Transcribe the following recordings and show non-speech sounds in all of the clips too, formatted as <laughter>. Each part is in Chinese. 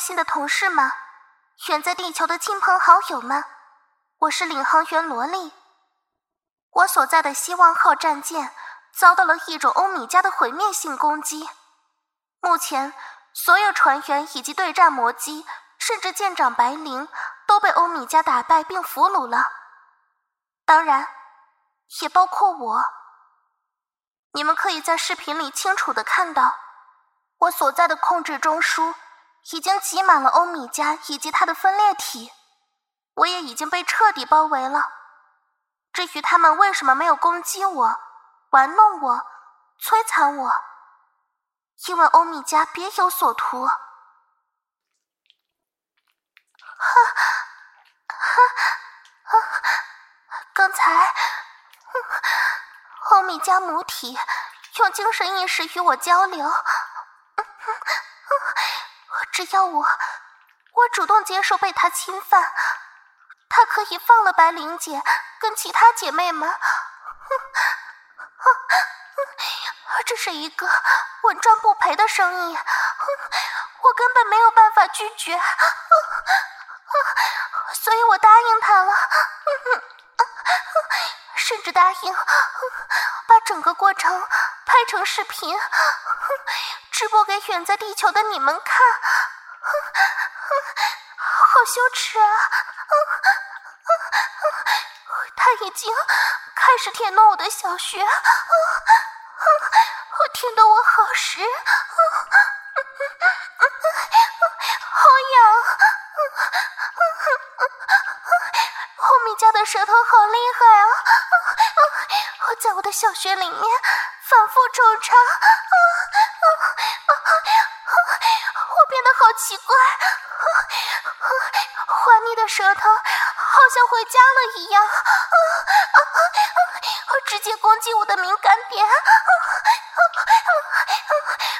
控制中心的同事们，远在地球的亲朋好友们，我是领航员罗莉。我所在的希望号战舰遭到了一种欧米伽的毁灭性攻击，目前所有船员以及对战魔机，甚至舰长白灵都被欧米伽打败并俘虏了，当然，也包括我。你们可以在视频里清楚的看到，我所在的控制中枢。已经挤满了欧米伽以及它的分裂体，我也已经被彻底包围了。至于他们为什么没有攻击我、玩弄我、摧残我，因为欧米伽别有所图。哈，哈，哈，刚才，欧米伽母体用精神意识与我交流。只要我，我主动接受被他侵犯，他可以放了白灵姐跟其他姐妹们。<laughs> 这是一个稳赚不赔的生意，我根本没有办法拒绝，所以我答应他了，甚至答应把整个过程拍成视频。直播给远在地球的你们看，好羞耻啊！他已经开始舔弄我的小穴，我舔得我好湿，好痒！欧米伽的舌头好厉害啊！我在我的小穴里面反复抽插。好奇怪，你的舌头好像回家了一样，啊啊啊直接攻击我的敏感点。啊啊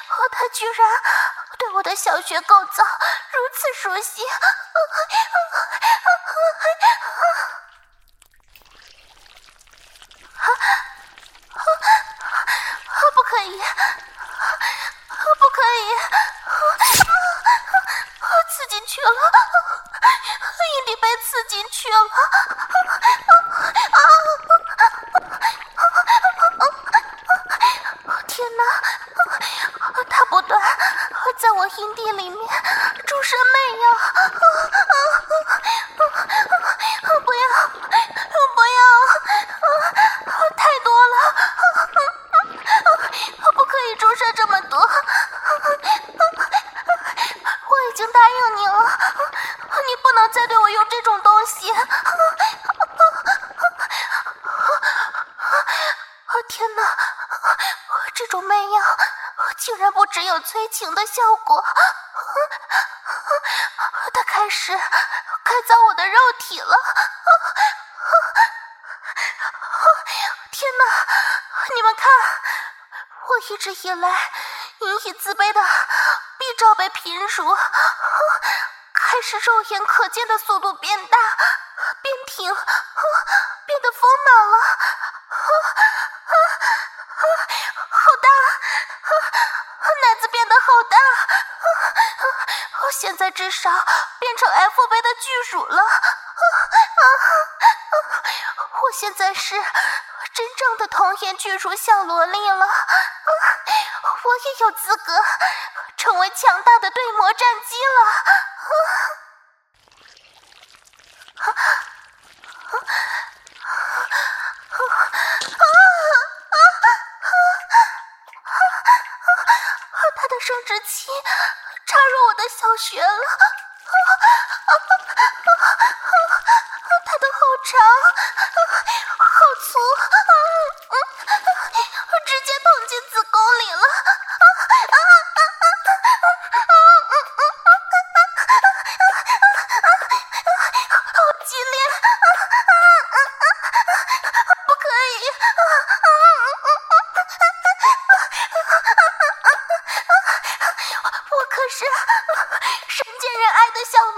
啊他居然对我的小穴构造如此熟悉。来引以自卑的 b 罩杯贫如开始肉眼可见的速度变大变挺变得丰满了。好大奶子变得好大我现在至少变成 f 杯的巨乳了。我现在是真正的童颜巨乳小萝莉了也有资格成为强大的对魔战机了。的笑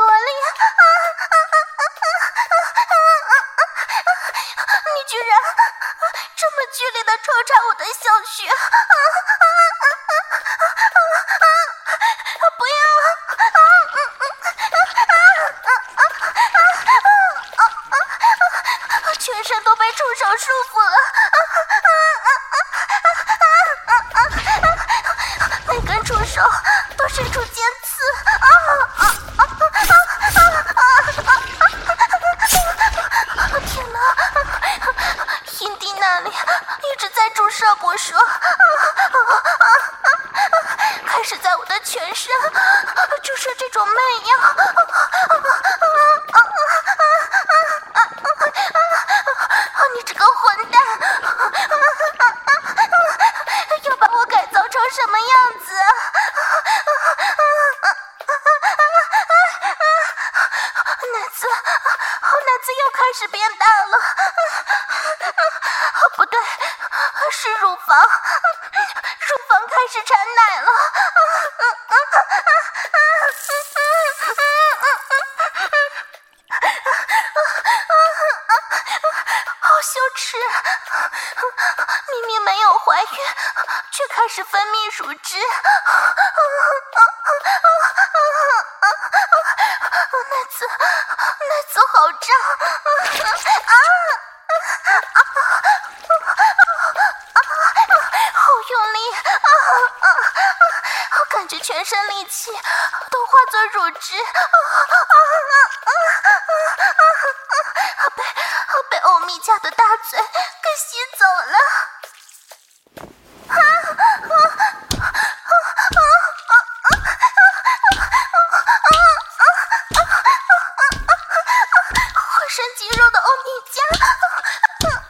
又开始变大了，啊，<laughs> 不对，是乳房，乳房开始产奶了，啊，啊，啊，啊，啊，啊，啊，啊，啊，啊，啊，好羞耻，明明没有怀孕，却开始分泌乳。のお兄ちゃん。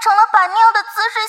成了把尿的姿势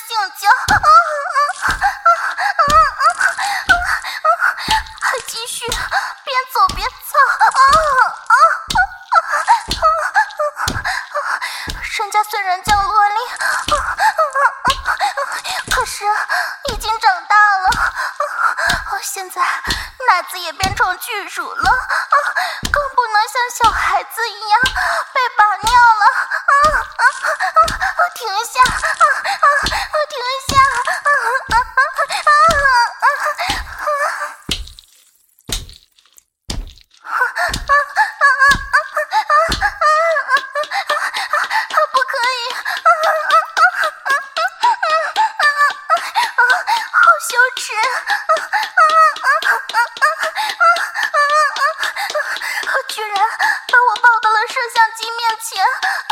照相机面前。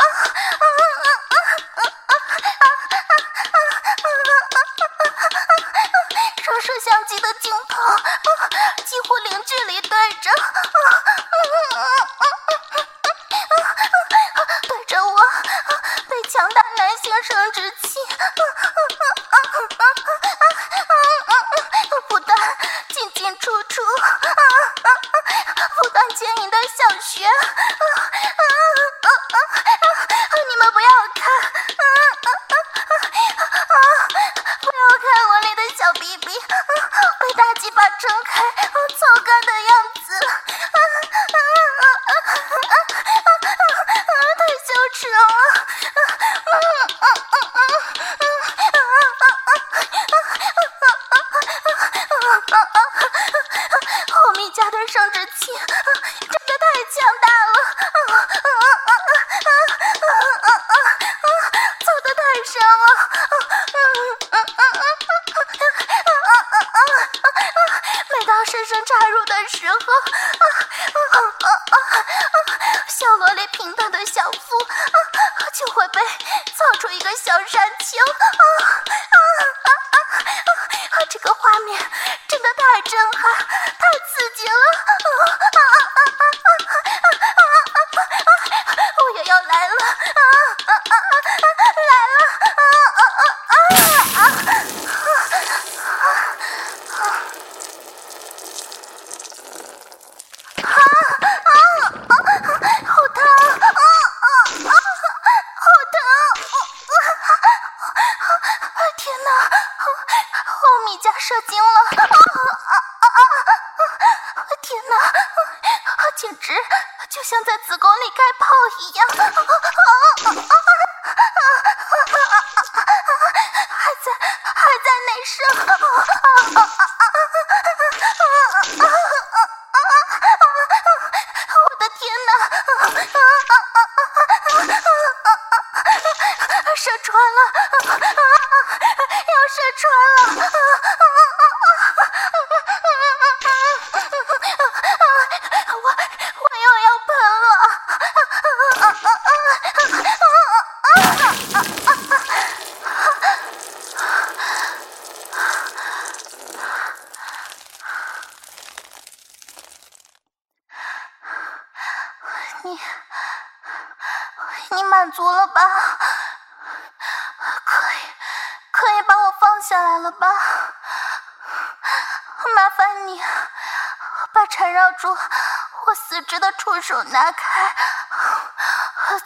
手拿开，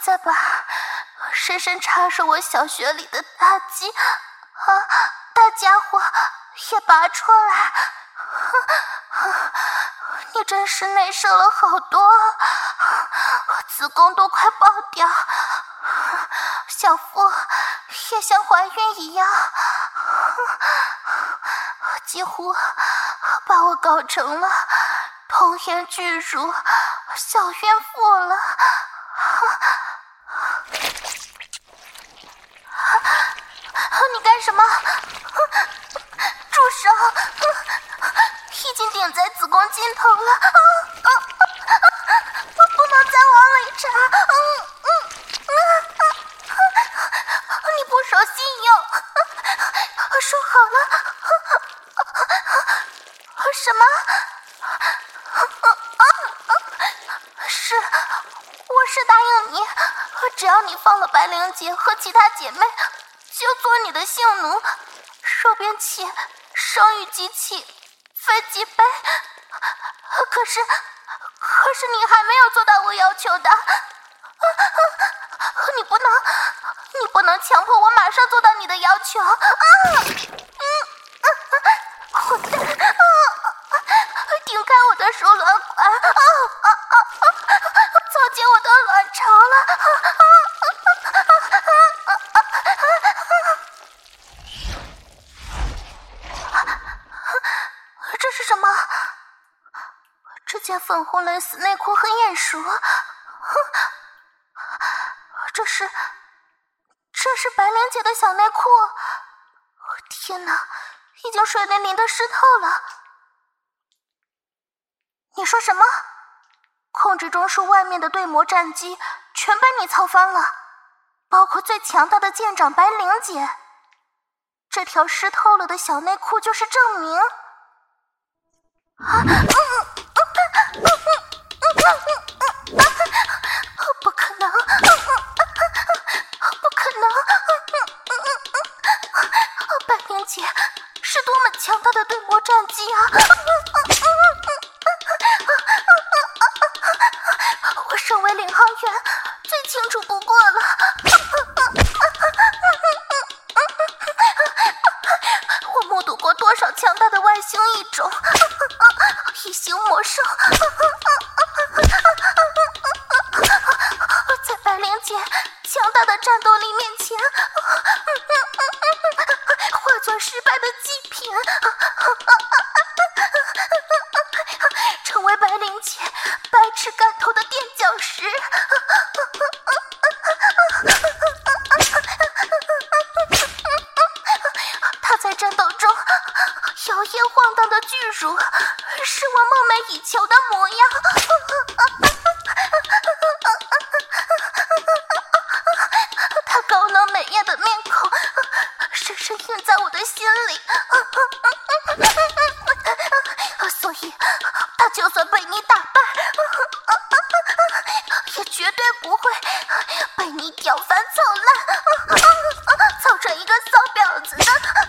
再把深深插入我小穴里的大鸡啊，大家伙也拔出来。你真是内射了好多，我子宫都快爆掉。小腹也像怀孕一样，几乎把我搞成了童颜巨乳小怨妇了。你干什么？住手！已经顶在子宫尽头了，我不能再往里插。说好了，什么？是，我是答应你，只要你放了白灵姐和其他姐妹，就做你的性奴，受鞭器、生育机器、飞机杯。可是，可是你还没有做到我要求的，你不能。你不能强迫我马上做到你的要求啊！嗯，混蛋！啊，顶开我的输卵管！啊！糟践我的卵巢了！啊啊啊啊啊！这是什么？这件粉红蕾丝内裤很眼熟，哼这是。这是白莲姐的小内裤，天哪，已经水淋淋的湿透了。你说什么？控制中枢外面的对魔战机全被你操翻了，包括最强大的舰长白灵姐。这条湿透了的小内裤就是证明。魔战机啊！我身为领航员，绝对不会被你屌翻操烂，<laughs> 操成一个骚婊子的。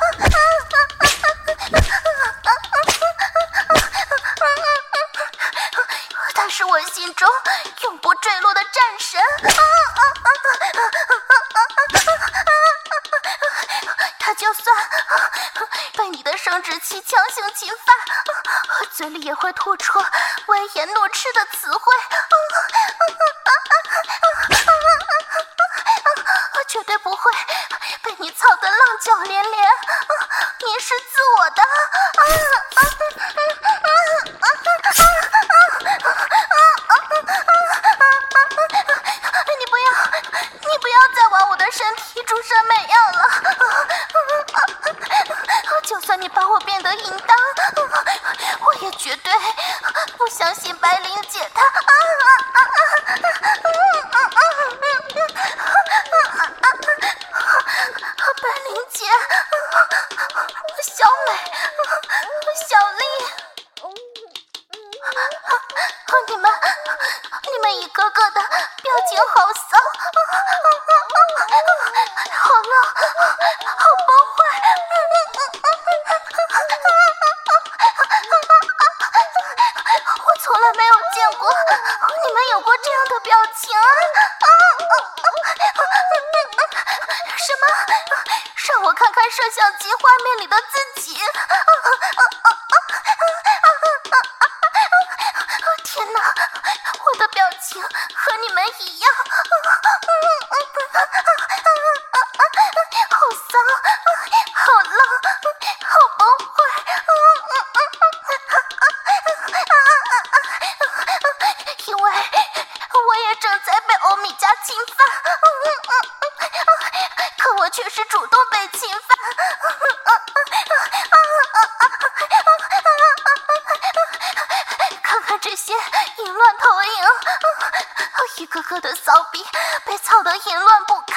哥的骚逼被操得淫乱不堪，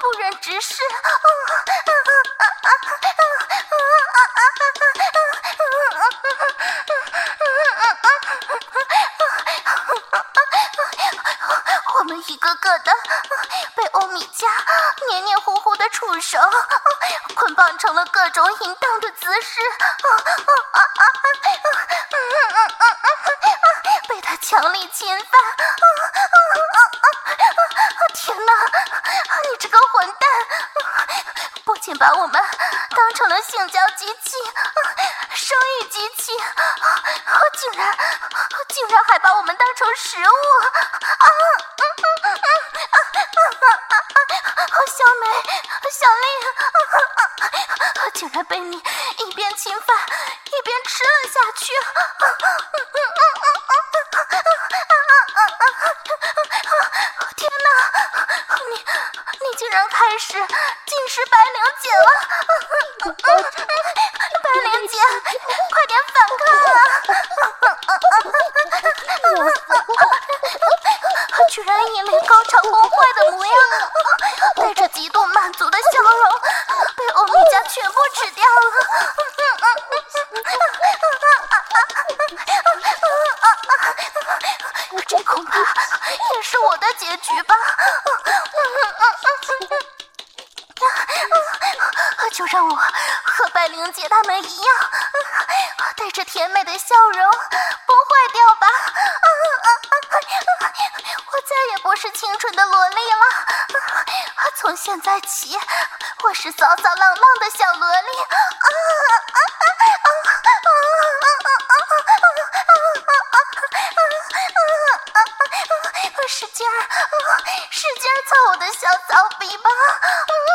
不忍直视。我们一个个的被欧米伽黏黏糊糊的触手捆绑成了各种淫荡的姿势。是啊竟白灵姐了。啊 <laughs> 啊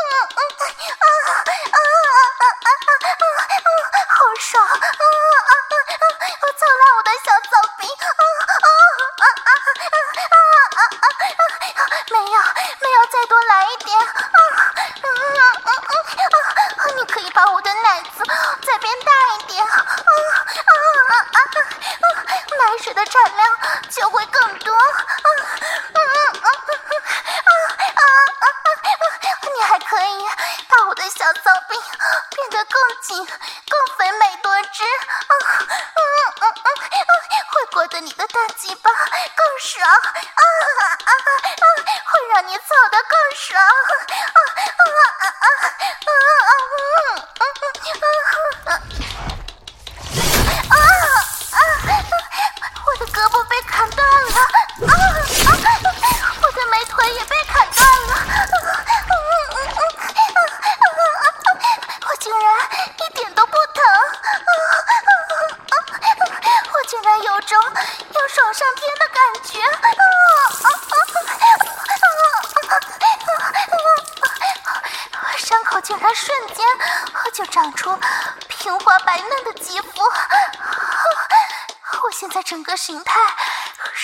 整个形态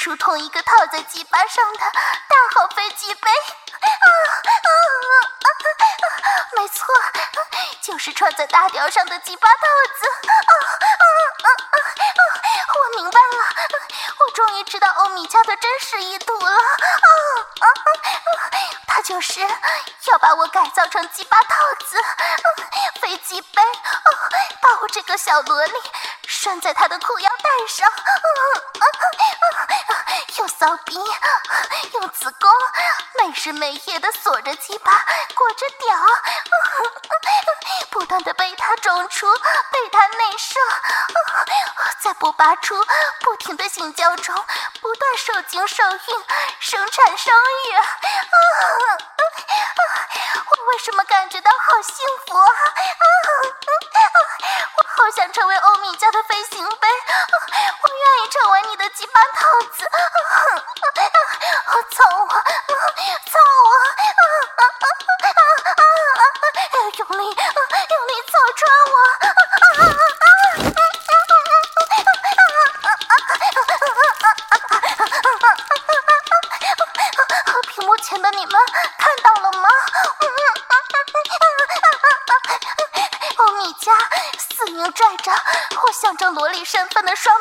如同一个套在鸡巴上的大号飞机杯。啊啊啊啊啊，没错，就是穿在大脚上的鸡巴套子。啊啊啊啊，我明白了，我终于知道欧米茄的真实意图了。啊啊啊，他就是要把我改造成鸡巴套子。飞机杯，啊，把我这个小萝莉拴在他的裤腰带上。出，不停的性交中，不断受精受孕，生产生育。啊啊啊我为什么感觉到好幸福啊？啊啊我好想成为欧米茄的飞行杯，我愿意成为你的鸡巴套子，啊啊啊操我，操我，啊啊啊啊啊用力，用力操穿我。屏身份的双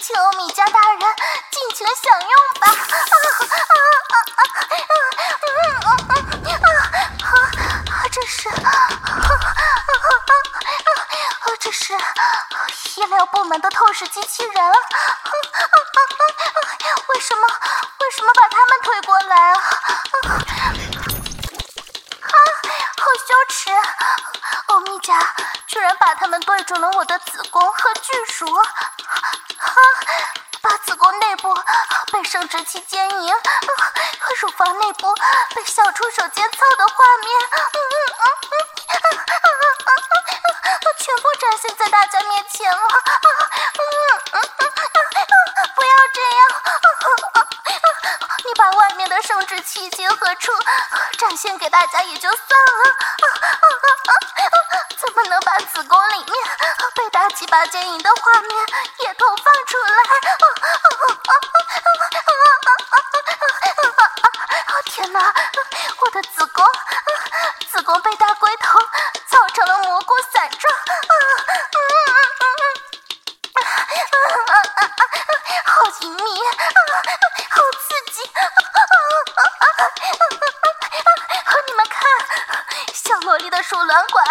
求！米迦大人尽情享用吧。啊啊啊啊啊啊啊啊！这是，啊啊啊啊啊！这是医疗部门的透视机器人。啊！啊，我的子宫，子宫被大龟头造成了蘑菇伞状，啊啊啊啊啊啊啊好隐秘，好刺激。和你们看，小萝莉的输卵管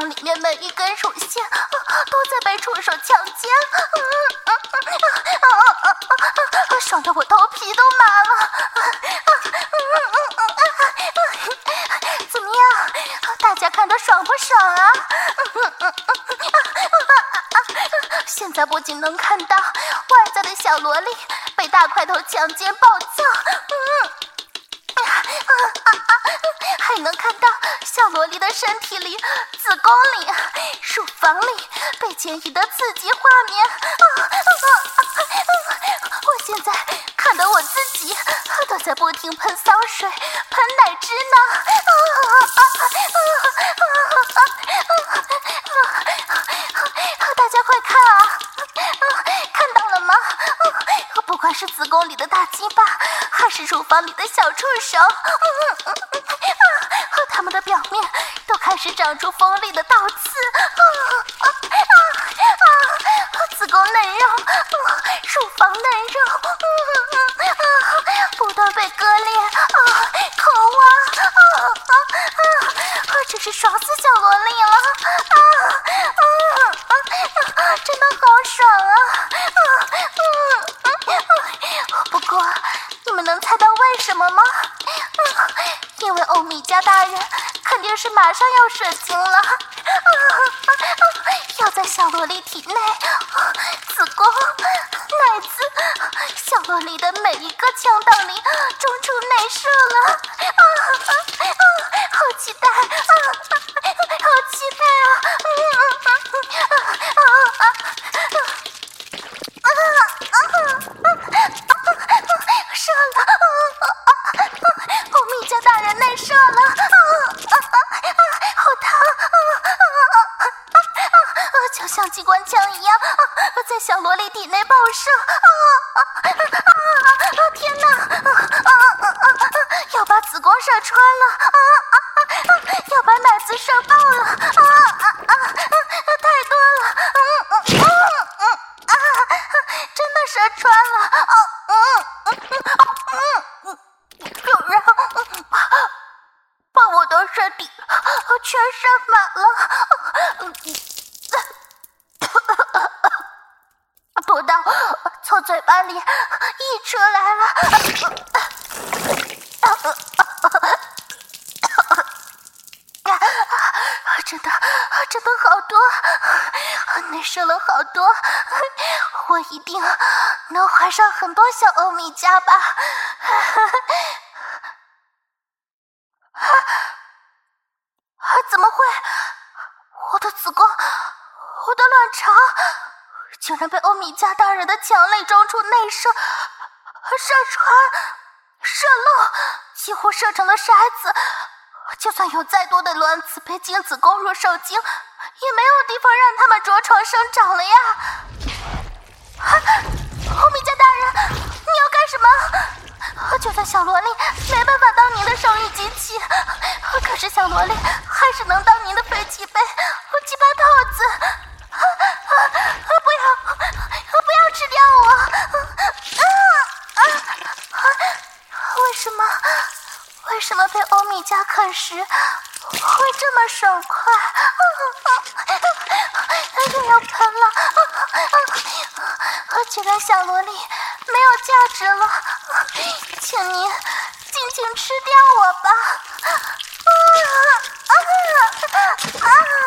里面每一根乳腺都在被触手强奸，啊爽得我头皮都麻了。怎么样，大家看得爽不爽啊？现在不仅能看到外在的小萝莉被大块头强奸暴揍，身体里、子宫里、乳房里被剪辑的刺激画面，啊。乳房嫩肉，嗯嗯啊，不断被割裂，啊，抠挖，啊啊啊！真是爽死小萝莉了，啊啊啊啊！真的好爽啊，啊嗯。不过，你们能猜到为什么吗？嗯，因为欧米伽大人肯定是马上要射精了，欧米伽吧？啊，怎么会？我的子宫，我的卵巢。竟然被欧米伽大人的强力装出内射射穿、射漏，几乎射成了筛子。就算有再多的卵子被精子攻入受精，也没有地方让他们着床生长了呀！啊，欧米，要干什么？就算小萝莉没办法当您的生育机器，可是小萝莉还是能当您的飞机杯和鸡巴套子。啊啊！不要！不要吃掉我！啊啊啊为什么为什么被欧米伽啃食会这么爽快？啊啊啊又要喷了！既然小萝莉没有价值了，请您尽情吃掉我吧。啊啊啊啊。